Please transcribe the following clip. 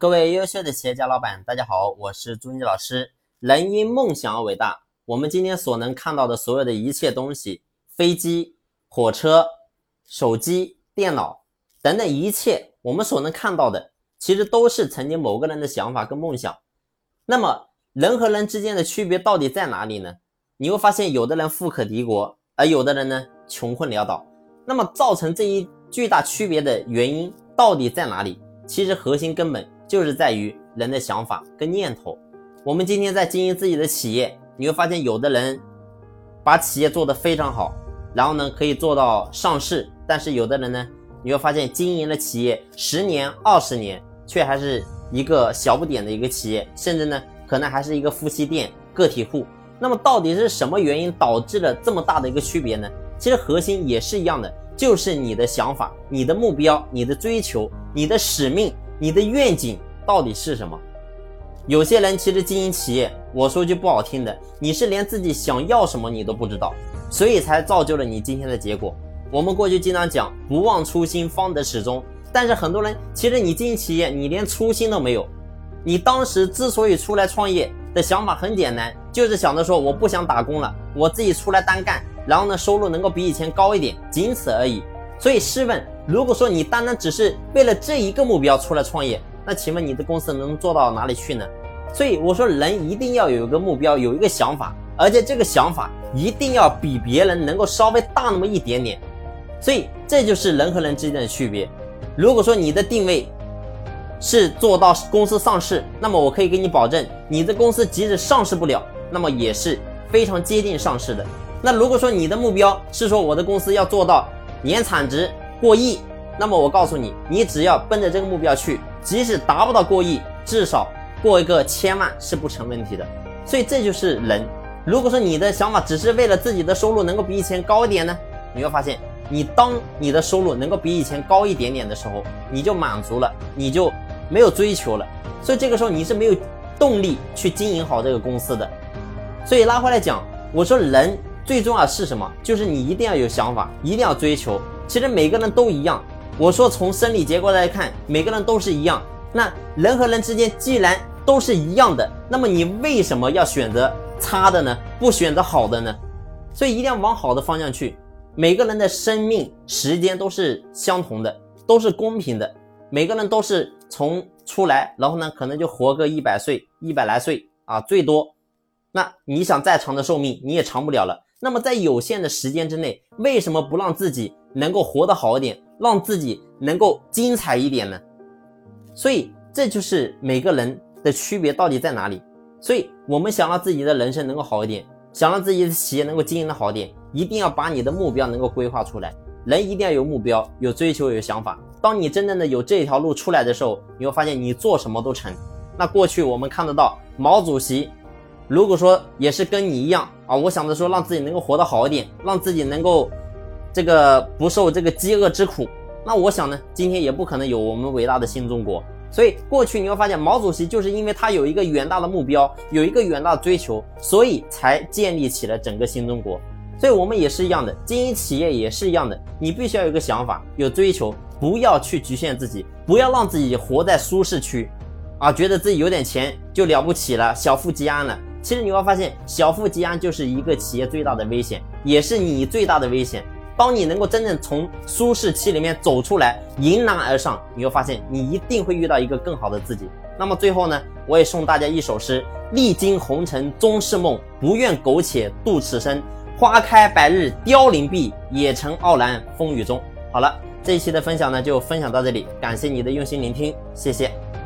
各位优秀的企业家老板，大家好，我是朱妮老师。人因梦想而伟大。我们今天所能看到的所有的一切东西，飞机、火车、手机、电脑等等一切，我们所能看到的，其实都是曾经某个人的想法跟梦想。那么，人和人之间的区别到底在哪里呢？你会发现，有的人富可敌国，而有的人呢，穷困潦倒。那么，造成这一巨大区别的原因到底在哪里？其实核心根本就是在于人的想法跟念头。我们今天在经营自己的企业，你会发现有的人把企业做得非常好，然后呢可以做到上市，但是有的人呢，你会发现经营了企业十年、二十年，却还是一个小不点的一个企业，甚至呢可能还是一个夫妻店、个体户。那么到底是什么原因导致了这么大的一个区别呢？其实核心也是一样的。就是你的想法、你的目标、你的追求、你的使命、你的愿景到底是什么？有些人其实经营企业，我说句不好听的，你是连自己想要什么你都不知道，所以才造就了你今天的结果。我们过去经常讲“不忘初心，方得始终”，但是很多人其实你经营企业，你连初心都没有。你当时之所以出来创业的想法很简单，就是想着说我不想打工了，我自己出来单干。然后呢，收入能够比以前高一点，仅此而已。所以试问，如果说你单单只是为了这一个目标出来创业，那请问你的公司能做到哪里去呢？所以我说，人一定要有一个目标，有一个想法，而且这个想法一定要比别人能够稍微大那么一点点。所以这就是人和人之间的区别。如果说你的定位是做到公司上市，那么我可以给你保证，你的公司即使上市不了，那么也是非常接近上市的。那如果说你的目标是说我的公司要做到年产值过亿，那么我告诉你，你只要奔着这个目标去，即使达不到过亿，至少过一个千万是不成问题的。所以这就是人。如果说你的想法只是为了自己的收入能够比以前高一点呢，你会发现，你当你的收入能够比以前高一点点的时候，你就满足了，你就没有追求了。所以这个时候你是没有动力去经营好这个公司的。所以拉回来讲，我说人。最重要是什么？就是你一定要有想法，一定要追求。其实每个人都一样。我说从生理结构来看，每个人都是一样。那人和人之间既然都是一样的，那么你为什么要选择差的呢？不选择好的呢？所以一定要往好的方向去。每个人的生命时间都是相同的，都是公平的。每个人都是从出来，然后呢，可能就活个一百岁、一百来岁啊，最多。那你想再长的寿命，你也长不了了。那么在有限的时间之内，为什么不让自己能够活得好一点，让自己能够精彩一点呢？所以这就是每个人的区别到底在哪里？所以我们想让自己的人生能够好一点，想让自己的企业能够经营的好一点，一定要把你的目标能够规划出来。人一定要有目标、有追求、有想法。当你真正的有这条路出来的时候，你会发现你做什么都成。那过去我们看得到毛主席。如果说也是跟你一样啊，我想着说让自己能够活得好一点，让自己能够这个不受这个饥饿之苦，那我想呢，今天也不可能有我们伟大的新中国。所以过去你会发现，毛主席就是因为他有一个远大的目标，有一个远大的追求，所以才建立起了整个新中国。所以我们也是一样的，经营企业也是一样的，你必须要有个想法，有追求，不要去局限自己，不要让自己活在舒适区，啊，觉得自己有点钱就了不起了，小富即安了。其实你会发现，小富即安就是一个企业最大的危险，也是你最大的危险。当你能够真正从舒适期里面走出来，迎难而上，你会发现你一定会遇到一个更好的自己。那么最后呢，我也送大家一首诗：历经红尘终是梦，不愿苟且度此生。花开百日凋零碧，也成傲然风雨中。好了，这一期的分享呢就分享到这里，感谢你的用心聆听，谢谢。